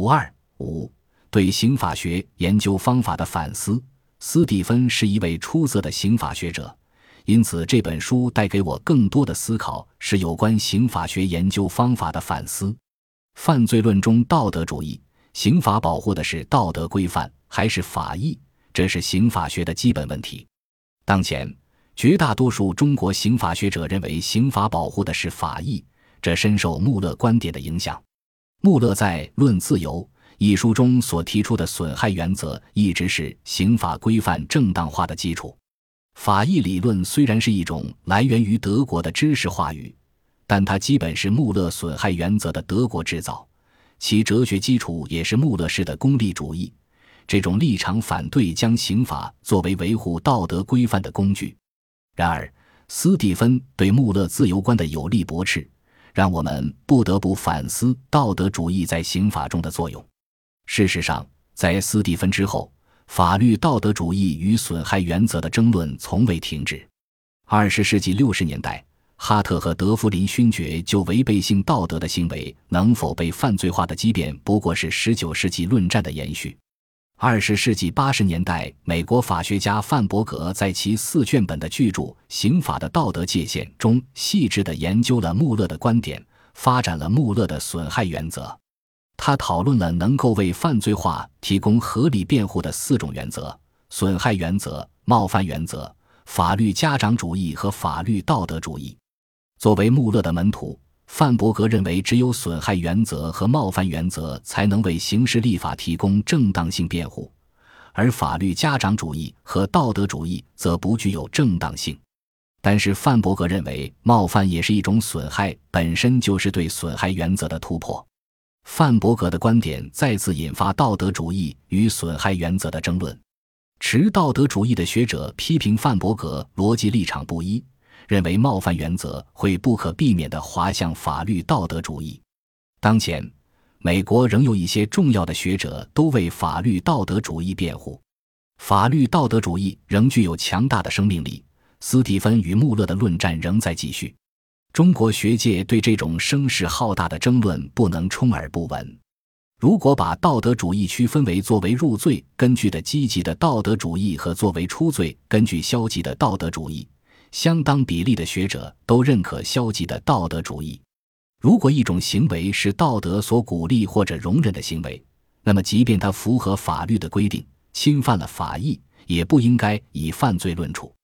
五二五对刑法学研究方法的反思。斯蒂芬是一位出色的刑法学者，因此这本书带给我更多的思考是有关刑法学研究方法的反思。犯罪论中道德主义，刑法保护的是道德规范还是法益？这是刑法学的基本问题。当前，绝大多数中国刑法学者认为刑法保护的是法益，这深受穆勒观点的影响。穆勒在《论自由》一书中所提出的损害原则，一直是刑法规范正当化的基础。法益理论虽然是一种来源于德国的知识话语，但它基本是穆勒损害原则的德国制造，其哲学基础也是穆勒式的功利主义。这种立场反对将刑法作为维护道德规范的工具。然而，斯蒂芬对穆勒自由观的有力驳斥。让我们不得不反思道德主义在刑法中的作用。事实上，在斯蒂芬之后，法律道德主义与损害原则的争论从未停止。二十世纪六十年代，哈特和德弗林勋爵就违背性道德的行为能否被犯罪化的激辩，不过是十九世纪论战的延续。二十世纪八十年代，美国法学家范伯格在其四卷本的巨著《刑法的道德界限》中，细致地研究了穆勒的观点，发展了穆勒的损害原则。他讨论了能够为犯罪化提供合理辩护的四种原则：损害原则、冒犯原则、法律家长主义和法律道德主义。作为穆勒的门徒。范伯格认为，只有损害原则和冒犯原则才能为刑事立法提供正当性辩护，而法律家长主义和道德主义则不具有正当性。但是，范伯格认为，冒犯也是一种损害，本身就是对损害原则的突破。范伯格的观点再次引发道德主义与损害原则的争论。持道德主义的学者批评范伯格逻辑立场不一。认为冒犯原则会不可避免地滑向法律道德主义。当前，美国仍有一些重要的学者都为法律道德主义辩护。法律道德主义仍具有强大的生命力。斯蒂芬与穆勒的论战仍在继续。中国学界对这种声势浩大的争论不能充耳不闻。如果把道德主义区分为作为入罪根据的积极的道德主义和作为出罪根据消极的道德主义。相当比例的学者都认可消极的道德主义。如果一种行为是道德所鼓励或者容忍的行为，那么即便它符合法律的规定，侵犯了法益，也不应该以犯罪论处。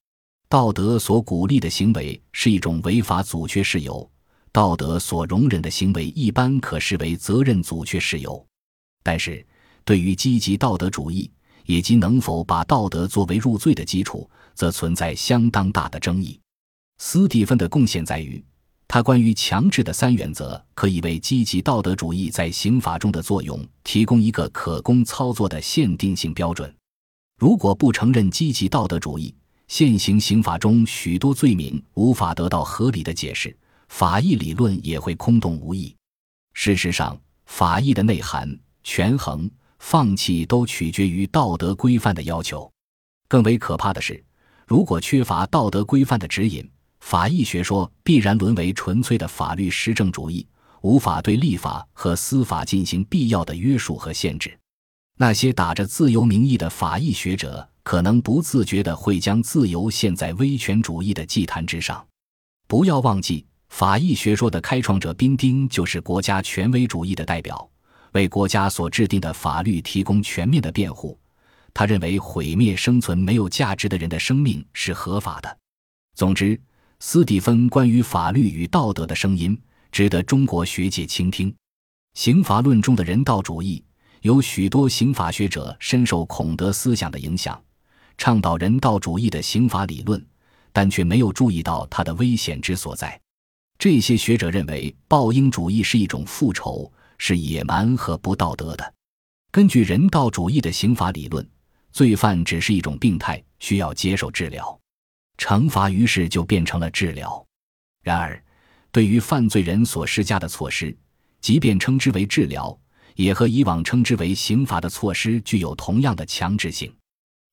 道德所鼓励的行为是一种违法阻却事由，道德所容忍的行为一般可视为责任阻却事由。但是，对于积极道德主义，以及能否把道德作为入罪的基础，则存在相当大的争议。斯蒂芬的贡献在于，他关于强制的三原则可以为积极道德主义在刑法中的作用提供一个可供操作的限定性标准。如果不承认积极道德主义，现行刑法中许多罪名无法得到合理的解释，法益理论也会空洞无益。事实上，法益的内涵、权衡。放弃都取决于道德规范的要求。更为可怕的是，如果缺乏道德规范的指引，法医学说必然沦为纯粹的法律实证主义，无法对立法和司法进行必要的约束和限制。那些打着自由名义的法医学者，可能不自觉地会将自由献在威权主义的祭坛之上。不要忘记，法医学说的开创者宾丁就是国家权威主义的代表。为国家所制定的法律提供全面的辩护，他认为毁灭生存没有价值的人的生命是合法的。总之，斯蒂芬关于法律与道德的声音值得中国学界倾听。刑法论中的人道主义，有许多刑法学者深受孔德思想的影响，倡导人道主义的刑法理论，但却没有注意到它的危险之所在。这些学者认为，报应主义是一种复仇。是野蛮和不道德的。根据人道主义的刑法理论，罪犯只是一种病态，需要接受治疗。惩罚于是就变成了治疗。然而，对于犯罪人所施加的措施，即便称之为治疗，也和以往称之为刑罚的措施具有同样的强制性。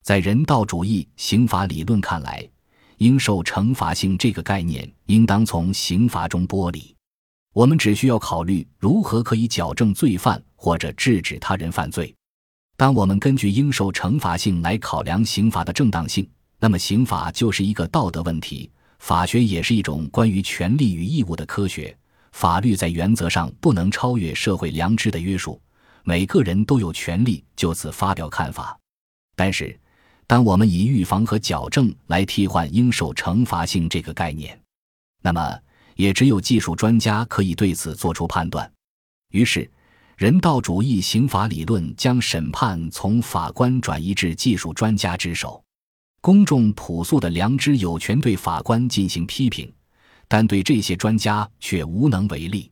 在人道主义刑法理论看来，应受惩罚性这个概念应当从刑罚中剥离。我们只需要考虑如何可以矫正罪犯或者制止他人犯罪。当我们根据应受惩罚性来考量刑罚的正当性，那么刑法就是一个道德问题。法学也是一种关于权利与义务的科学。法律在原则上不能超越社会良知的约束，每个人都有权利就此发表看法。但是，当我们以预防和矫正来替换应受惩罚性这个概念，那么也只有技术专家可以对此做出判断。于是。人道主义刑法理论将审判从法官转移至技术专家之手，公众朴素的良知有权对法官进行批评，但对这些专家却无能为力。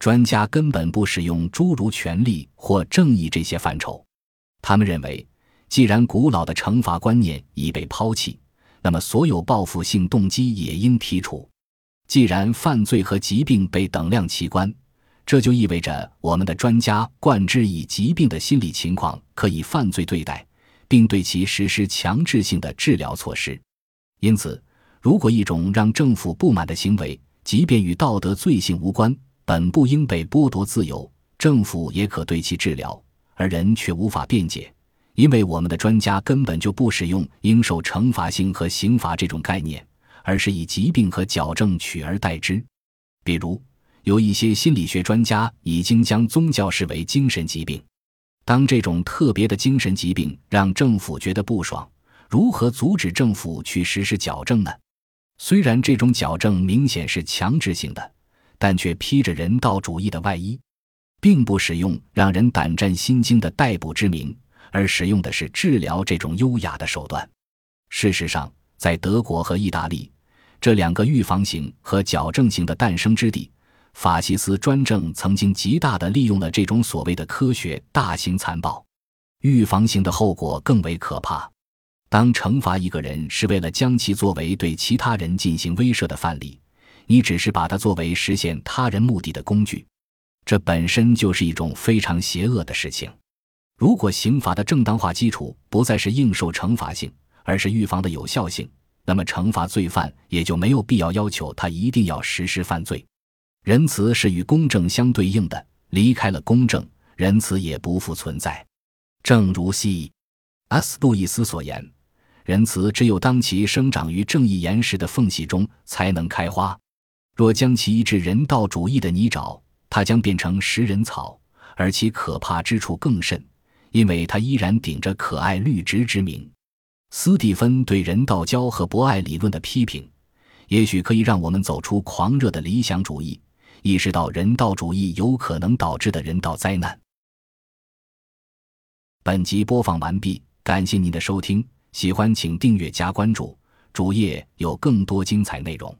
专家根本不使用诸如权利或正义这些范畴，他们认为，既然古老的惩罚观念已被抛弃，那么所有报复性动机也应剔除。既然犯罪和疾病被等量齐观。这就意味着，我们的专家贯之以疾病的心理情况可以犯罪对待，并对其实施强制性的治疗措施。因此，如果一种让政府不满的行为，即便与道德罪行无关，本不应被剥夺自由，政府也可对其治疗，而人却无法辩解，因为我们的专家根本就不使用应受惩罚性和刑罚这种概念，而是以疾病和矫正取而代之，比如。有一些心理学专家已经将宗教视为精神疾病。当这种特别的精神疾病让政府觉得不爽，如何阻止政府去实施矫正呢？虽然这种矫正明显是强制性的，但却披着人道主义的外衣，并不使用让人胆战心惊的逮捕之名，而使用的是治疗这种优雅的手段。事实上，在德国和意大利这两个预防型和矫正型的诞生之地。法西斯专政曾经极大地利用了这种所谓的科学，大型残暴。预防性的后果更为可怕。当惩罚一个人是为了将其作为对其他人进行威慑的范例，你只是把它作为实现他人目的的工具，这本身就是一种非常邪恶的事情。如果刑罚的正当化基础不再是应受惩罚性，而是预防的有效性，那么惩罚罪犯也就没有必要要求他一定要实施犯罪。仁慈是与公正相对应的，离开了公正，仁慈也不复存在。正如 C.S. 路易斯所言，仁慈只有当其生长于正义岩石的缝隙中，才能开花。若将其移至人道主义的泥沼，它将变成食人草，而其可怕之处更甚，因为它依然顶着可爱绿植之名。斯蒂芬对人道教和博爱理论的批评，也许可以让我们走出狂热的理想主义。意识到人道主义有可能导致的人道灾难。本集播放完毕，感谢您的收听，喜欢请订阅加关注，主页有更多精彩内容。